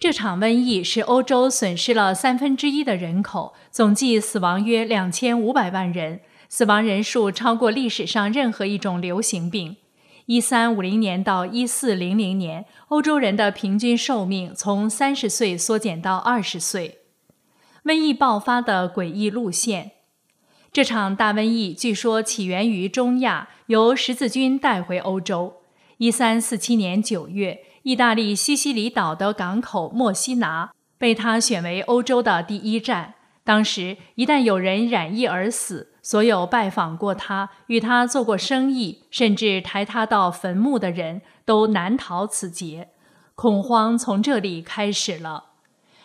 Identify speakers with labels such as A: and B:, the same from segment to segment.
A: 这场瘟疫使欧洲损失了三分之一的人口，总计死亡约两千五百万人，死亡人数超过历史上任何一种流行病。一三五零年到一四零零年，欧洲人的平均寿命从三十岁缩减到二十岁。瘟疫爆发的诡异路线，这场大瘟疫据说起源于中亚，由十字军带回欧洲。一三四七年九月。意大利西西里岛的港口墨西拿被他选为欧洲的第一站。当时，一旦有人染疫而死，所有拜访过他、与他做过生意，甚至抬他到坟墓的人都难逃此劫。恐慌从这里开始了。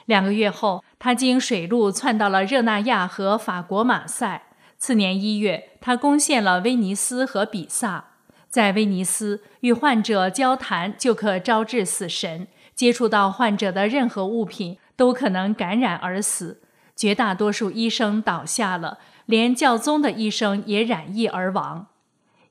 A: 两个月后，他经水路窜到了热那亚和法国马赛。次年一月，他攻陷了威尼斯和比萨。在威尼斯，与患者交谈就可招致死神。接触到患者的任何物品都可能感染而死。绝大多数医生倒下了，连教宗的医生也染疫而亡。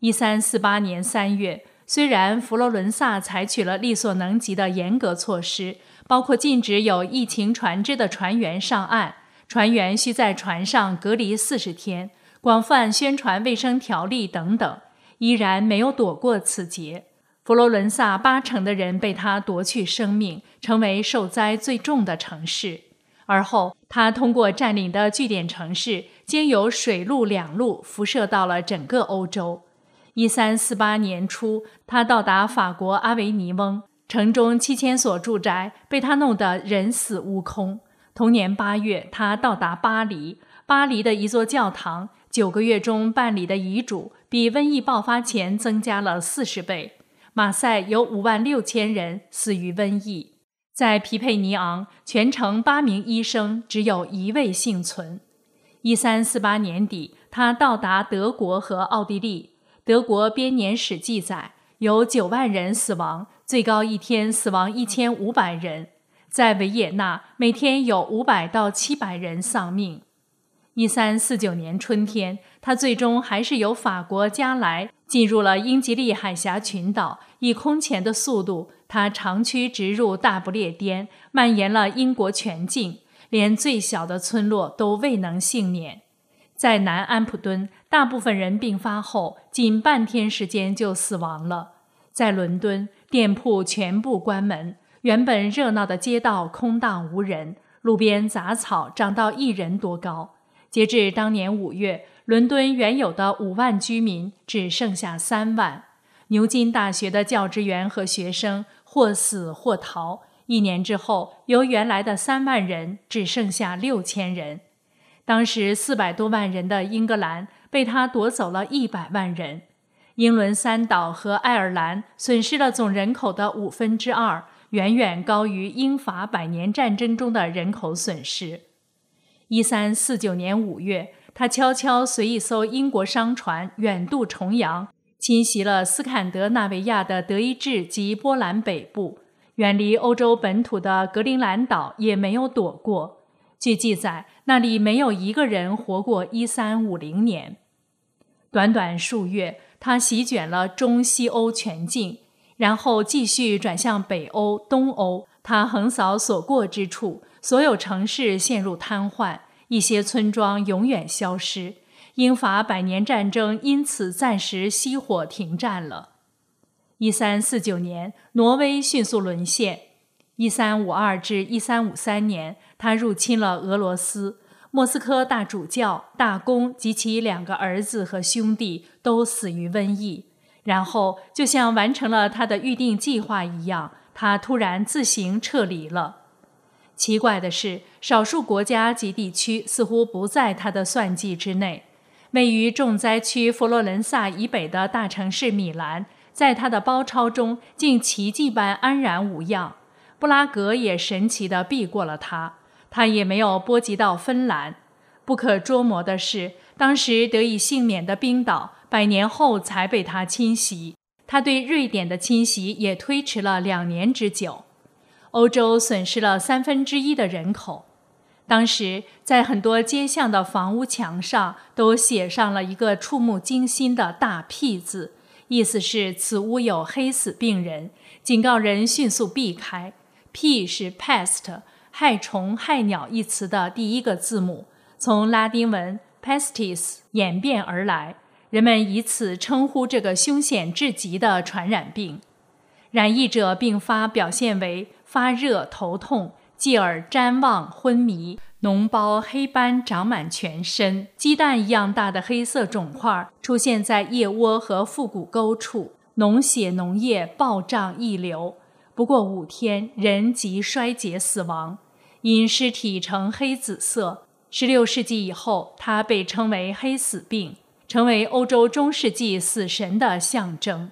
A: 一三四八年三月，虽然佛罗伦萨采取了力所能及的严格措施，包括禁止有疫情船只的船员上岸，船员需在船上隔离四十天，广泛宣传卫生条例等等。依然没有躲过此劫。佛罗伦萨八成的人被他夺去生命，成为受灾最重的城市。而后，他通过占领的据点城市，经由水陆两路辐射到了整个欧洲。一三四八年初，他到达法国阿维尼翁，城中七千所住宅被他弄得人死屋空。同年八月，他到达巴黎，巴黎的一座教堂。九个月中办理的遗嘱比瘟疫爆发前增加了四十倍。马赛有五万六千人死于瘟疫。在皮佩尼昂，全城八名医生只有一位幸存。一三四八年底，他到达德国和奥地利。德国编年史记载，有九万人死亡，最高一天死亡一千五百人。在维也纳，每天有五百到七百人丧命。一三四九年春天，他最终还是由法国加莱进入了英吉利海峡群岛。以空前的速度，他长驱直入大不列颠，蔓延了英国全境，连最小的村落都未能幸免。在南安普敦，大部分人病发后仅半天时间就死亡了。在伦敦，店铺全部关门，原本热闹的街道空荡无人，路边杂草长到一人多高。截至当年五月，伦敦原有的五万居民只剩下三万。牛津大学的教职员和学生或死或逃。一年之后，由原来的三万人只剩下六千人。当时四百多万人的英格兰被他夺走了一百万人。英伦三岛和爱尔兰损失了总人口的五分之二，远远高于英法百年战争中的人口损失。一三四九年五月，他悄悄随一艘英国商船远渡重洋，侵袭了斯堪的纳维亚的德意志及波兰北部，远离欧洲本土的格陵兰岛也没有躲过。据记载，那里没有一个人活过一三五零年。短短数月，他席卷了中西欧全境，然后继续转向北欧、东欧。他横扫所过之处。所有城市陷入瘫痪，一些村庄永远消失。英法百年战争因此暂时熄火停战了。一三四九年，挪威迅速沦陷。一三五二至一三五三年，他入侵了俄罗斯。莫斯科大主教、大公及其两个儿子和兄弟都死于瘟疫。然后，就像完成了他的预定计划一样，他突然自行撤离了。奇怪的是，少数国家及地区似乎不在他的算计之内。位于重灾区佛罗伦萨以北的大城市米兰，在他的包抄中竟奇迹般安然无恙。布拉格也神奇地避过了他，他也没有波及到芬兰。不可捉摸的是，当时得以幸免的冰岛，百年后才被他侵袭。他对瑞典的侵袭也推迟了两年之久。欧洲损失了三分之一的人口。当时，在很多街巷的房屋墙上都写上了一个触目惊心的大“屁”字，意思是此屋有黑死病人，警告人迅速避开。P 是 pest 害虫、害鸟一词的第一个字母，从拉丁文 pestis 演变而来，人们以此称呼这个凶险至极的传染病。染疫者并发表现为发热、头痛，继而谵妄、昏迷。脓包、黑斑长满全身，鸡蛋一样大的黑色肿块出现在腋窝和腹股沟处，脓血、脓液暴胀溢流。不过五天，人即衰竭死亡，因尸体呈黑紫色。十六世纪以后，它被称为黑死病，成为欧洲中世纪死神的象征。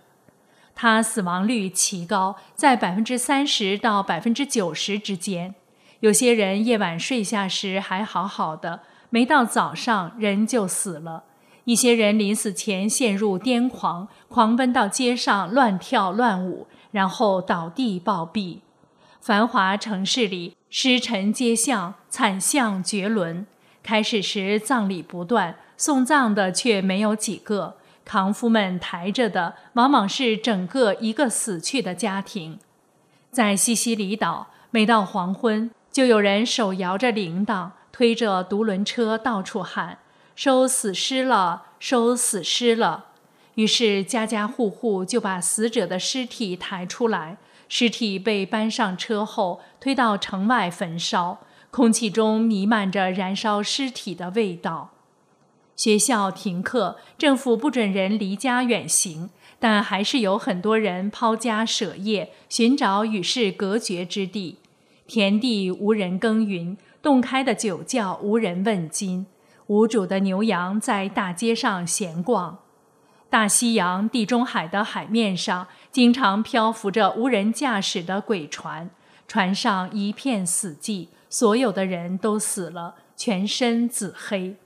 A: 它死亡率奇高，在百分之三十到百分之九十之间。有些人夜晚睡下时还好好的，没到早上人就死了。一些人临死前陷入癫狂，狂奔到街上乱跳乱舞，然后倒地暴毙。繁华城市里尸沉街巷，惨象绝伦。开始时葬礼不断，送葬的却没有几个，扛夫们抬着的往往是整个一个死去的家庭。在西西里岛，每到黄昏。就有人手摇着铃铛，推着独轮车到处喊：“收死尸了，收死尸了！”于是家家户户就把死者的尸体抬出来，尸体被搬上车后推到城外焚烧，空气中弥漫着燃烧尸体的味道。学校停课，政府不准人离家远行，但还是有很多人抛家舍业，寻找与世隔绝之地。田地无人耕耘，洞开的酒窖无人问津，无主的牛羊在大街上闲逛。大西洋、地中海的海面上，经常漂浮着无人驾驶的鬼船，船上一片死寂，所有的人都死了，全身紫黑。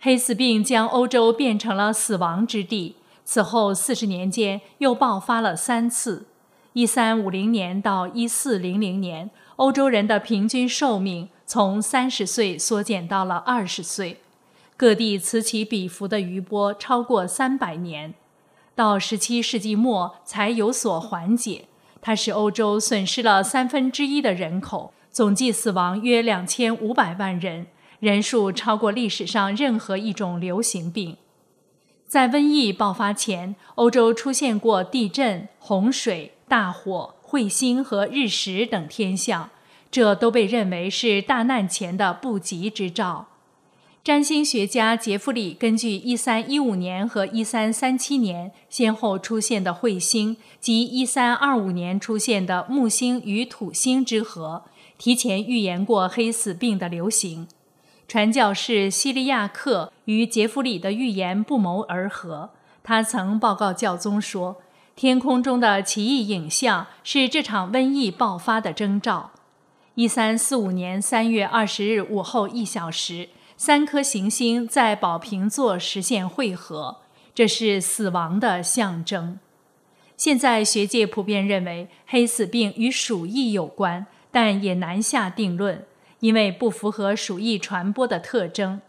A: 黑死病将欧洲变成了死亡之地。此后四十年间，又爆发了三次。一三五零年到一四零零年。欧洲人的平均寿命从三十岁缩减到了二十岁，各地此起彼伏的余波超过三百年，到十七世纪末才有所缓解。它使欧洲损失了三分之一的人口，总计死亡约两千五百万人，人数超过历史上任何一种流行病。在瘟疫爆发前，欧洲出现过地震、洪水、大火。彗星和日食等天象，这都被认为是大难前的不吉之兆。占星学家杰弗里根据1315年和1337年先后出现的彗星及1325年出现的木星与土星之合，提前预言过黑死病的流行。传教士西利亚克与杰弗里的预言不谋而合，他曾报告教宗说。天空中的奇异影像是这场瘟疫爆发的征兆。一三四五年三月二十日午后一小时，三颗行星在宝瓶座实现汇合，这是死亡的象征。现在学界普遍认为黑死病与鼠疫有关，但也难下定论，因为不符合鼠疫传播的特征。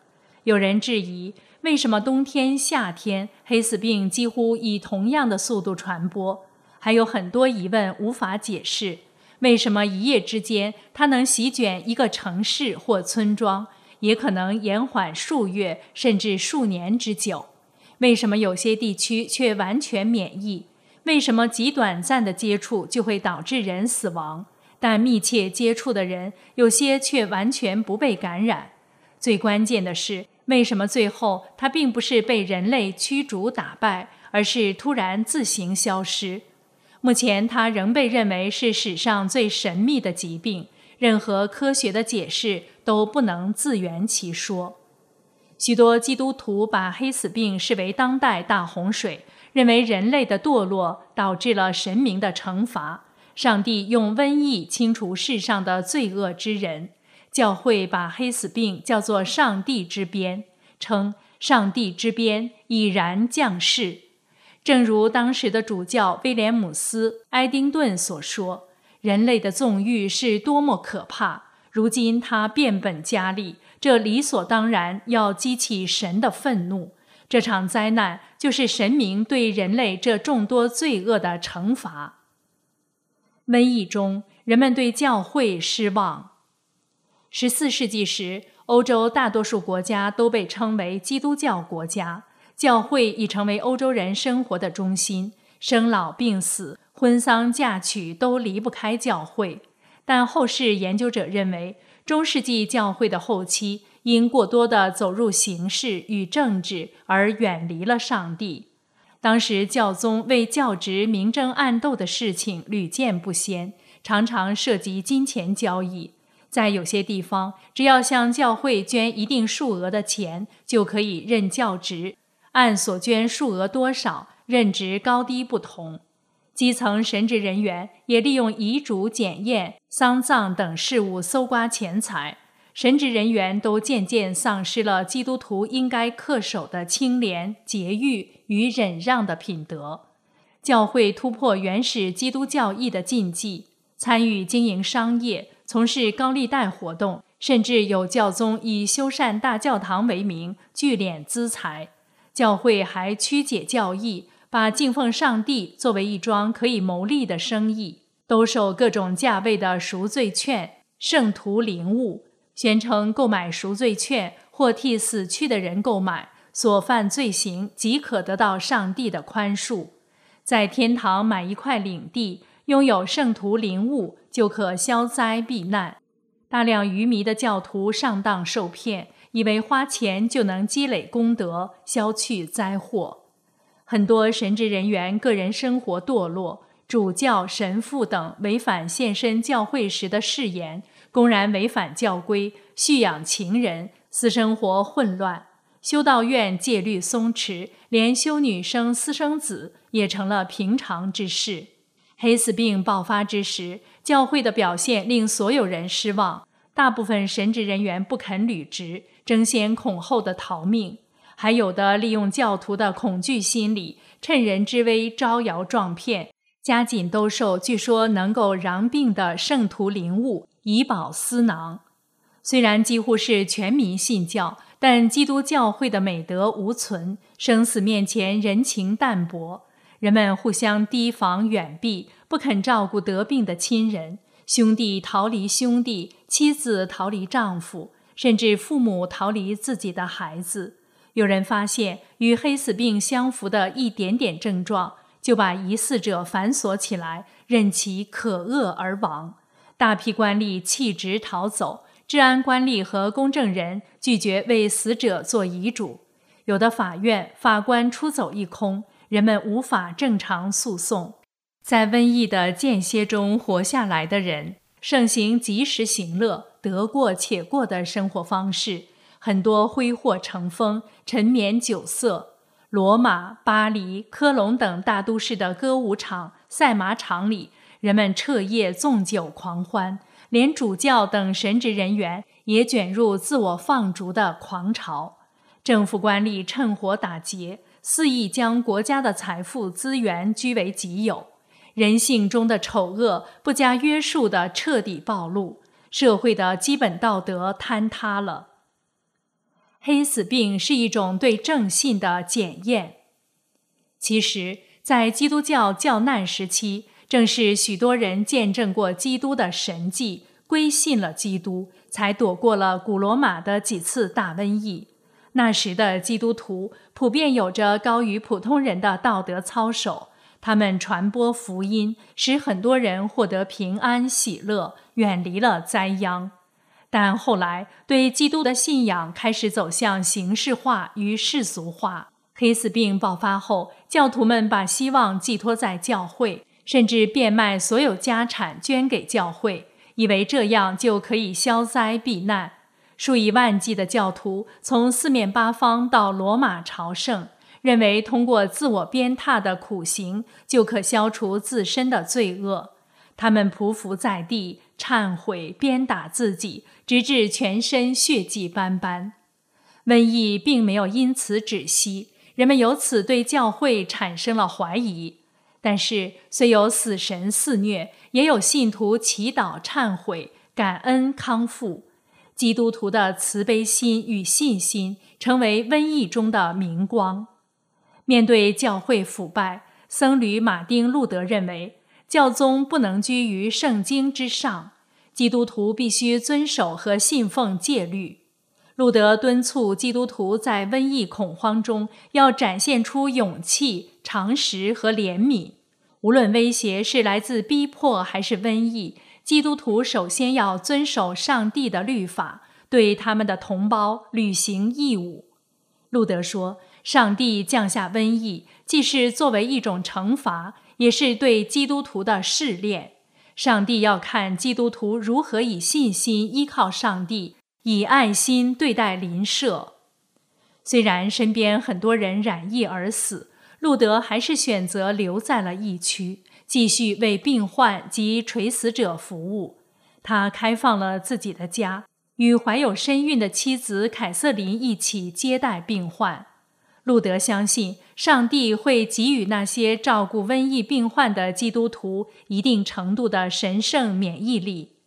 A: 有人质疑。为什么冬天、夏天黑死病几乎以同样的速度传播？还有很多疑问无法解释。为什么一夜之间它能席卷一个城市或村庄，也可能延缓数月甚至数年之久？为什么有些地区却完全免疫？为什么极短暂的接触就会导致人死亡，但密切接触的人有些却完全不被感染？最关键的是。为什么最后它并不是被人类驱逐打败，而是突然自行消失？目前它仍被认为是史上最神秘的疾病，任何科学的解释都不能自圆其说。许多基督徒把黑死病视为当代大洪水，认为人类的堕落导致了神明的惩罚，上帝用瘟疫清除世上的罪恶之人。教会把黑死病叫做“上帝之鞭”，称“上帝之鞭已然降世”。正如当时的主教威廉姆斯·埃丁顿所说：“人类的纵欲是多么可怕！如今它变本加厉，这理所当然要激起神的愤怒。这场灾难就是神明对人类这众多罪恶的惩罚。”瘟疫中。人们对教会失望。十四世纪时，欧洲大多数国家都被称为基督教国家，教会已成为欧洲人生活的中心，生老病死、婚丧嫁娶都离不开教会。但后世研究者认为，中世纪教会的后期因过多的走入形式与政治而远离了上帝。当时教宗为教职明争暗斗的事情屡见不鲜，常常涉及金钱交易。在有些地方，只要向教会捐一定数额的钱，就可以任教职，按所捐数额多少，任职高低不同。基层神职人员也利用遗嘱检验、丧葬等事务搜刮钱财。神职人员都渐渐丧失了基督徒应该恪守的清廉、节欲与忍让的品德。教会突破原始基督教义的禁忌，参与经营商业，从事高利贷活动，甚至有教宗以修缮大教堂为名聚敛资财。教会还曲解教义，把敬奉上帝作为一桩可以牟利的生意，兜售各种价位的赎罪券、圣徒灵物。宣称购买赎罪券或替死去的人购买，所犯罪行即可得到上帝的宽恕。在天堂买一块领地，拥有圣徒灵物，就可消灾避难。大量愚迷的教徒上当受骗，以为花钱就能积累功德，消去灾祸。很多神职人员个人生活堕落，主教、神父等违反现身教会时的誓言。公然违反教规，蓄养情人，私生活混乱，修道院戒律松弛，连修女生私生子也成了平常之事。黑死病爆发之时，教会的表现令所有人失望。大部分神职人员不肯履职，争先恐后的逃命；还有的利用教徒的恐惧心理，趁人之危招摇撞骗，加紧兜售据说能够禳病的圣徒灵物。以保私囊，虽然几乎是全民信教，但基督教会的美德无存，生死面前人情淡薄，人们互相提防远避，不肯照顾得病的亲人，兄弟逃离兄弟，妻子逃离丈夫，甚至父母逃离自己的孩子。有人发现与黑死病相符的一点点症状，就把疑似者反锁起来，任其可恶而亡。大批官吏弃职逃走，治安官吏和公证人拒绝为死者做遗嘱，有的法院法官出走一空，人们无法正常诉讼。在瘟疫的间歇中活下来的人，盛行及时行乐、得过且过的生活方式，很多挥霍成风，沉湎酒色。罗马、巴黎、科隆等大都市的歌舞场、赛马场里。人们彻夜纵酒狂欢，连主教等神职人员也卷入自我放逐的狂潮。政府官吏趁火打劫，肆意将国家的财富资源据为己有。人性中的丑恶不加约束的彻底暴露，社会的基本道德坍塌了。黑死病是一种对正信的检验。其实，在基督教教难时期。正是许多人见证过基督的神迹，归信了基督，才躲过了古罗马的几次大瘟疫。那时的基督徒普遍有着高于普通人的道德操守，他们传播福音，使很多人获得平安喜乐，远离了灾殃。但后来，对基督的信仰开始走向形式化与世俗化。黑死病爆发后，教徒们把希望寄托在教会。甚至变卖所有家产捐给教会，以为这样就可以消灾避难。数以万计的教徒从四面八方到罗马朝圣，认为通过自我鞭挞的苦行就可消除自身的罪恶。他们匍匐在地，忏悔，鞭打自己，直至全身血迹斑斑。瘟疫并没有因此止息，人们由此对教会产生了怀疑。但是，虽有死神肆虐，也有信徒祈祷、忏悔、感恩、康复。基督徒的慈悲心与信心成为瘟疫中的明光。面对教会腐败，僧侣马丁·路德认为，教宗不能居于圣经之上，基督徒必须遵守和信奉戒律。路德敦促基督徒在瘟疫恐慌中要展现出勇气、常识和怜悯。无论威胁是来自逼迫还是瘟疫，基督徒首先要遵守上帝的律法，对他们的同胞履行义务。路德说：“上帝降下瘟疫，既是作为一种惩罚，也是对基督徒的试炼。上帝要看基督徒如何以信心依靠上帝。”以爱心对待邻舍，虽然身边很多人染疫而死，路德还是选择留在了疫区，继续为病患及垂死者服务。他开放了自己的家，与怀有身孕的妻子凯瑟琳一起接待病患。路德相信，上帝会给予那些照顾瘟疫病患的基督徒一定程度的神圣免疫力。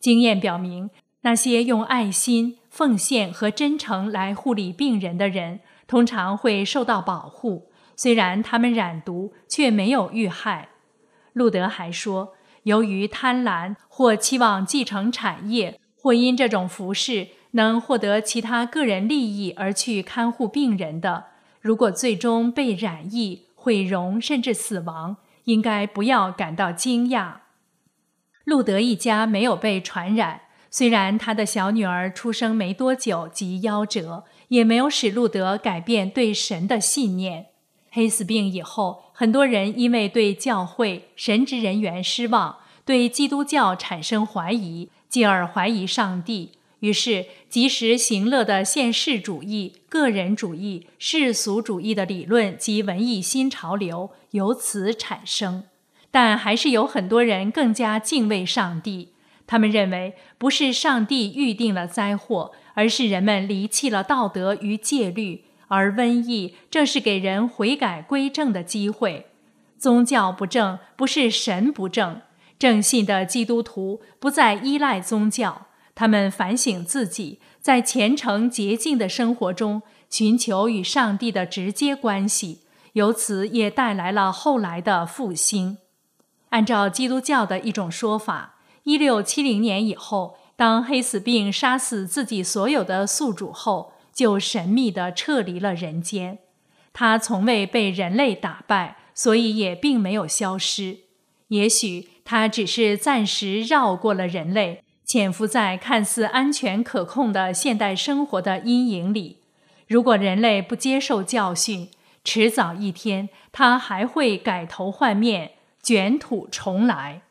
A: 经验表明。那些用爱心、奉献和真诚来护理病人的人，通常会受到保护。虽然他们染毒，却没有遇害。路德还说，由于贪婪或期望继承产业，或因这种服饰能获得其他个人利益而去看护病人的，如果最终被染疫、毁容甚至死亡，应该不要感到惊讶。路德一家没有被传染。虽然他的小女儿出生没多久即夭折，也没有使路德改变对神的信念。黑死病以后，很多人因为对教会神职人员失望，对基督教产生怀疑，继而怀疑上帝。于是，及时行乐的现世主义、个人主义、世俗主义的理论及文艺新潮流由此产生。但还是有很多人更加敬畏上帝。他们认为，不是上帝预定了灾祸，而是人们离弃了道德与戒律，而瘟疫正是给人悔改归正的机会。宗教不正，不是神不正。正信的基督徒不再依赖宗教，他们反省自己，在虔诚洁净的生活中寻求与上帝的直接关系，由此也带来了后来的复兴。按照基督教的一种说法。一六七零年以后，当黑死病杀死自己所有的宿主后，就神秘地撤离了人间。他从未被人类打败，所以也并没有消失。也许他只是暂时绕过了人类，潜伏在看似安全可控的现代生活的阴影里。如果人类不接受教训，迟早一天他还会改头换面，卷土重来。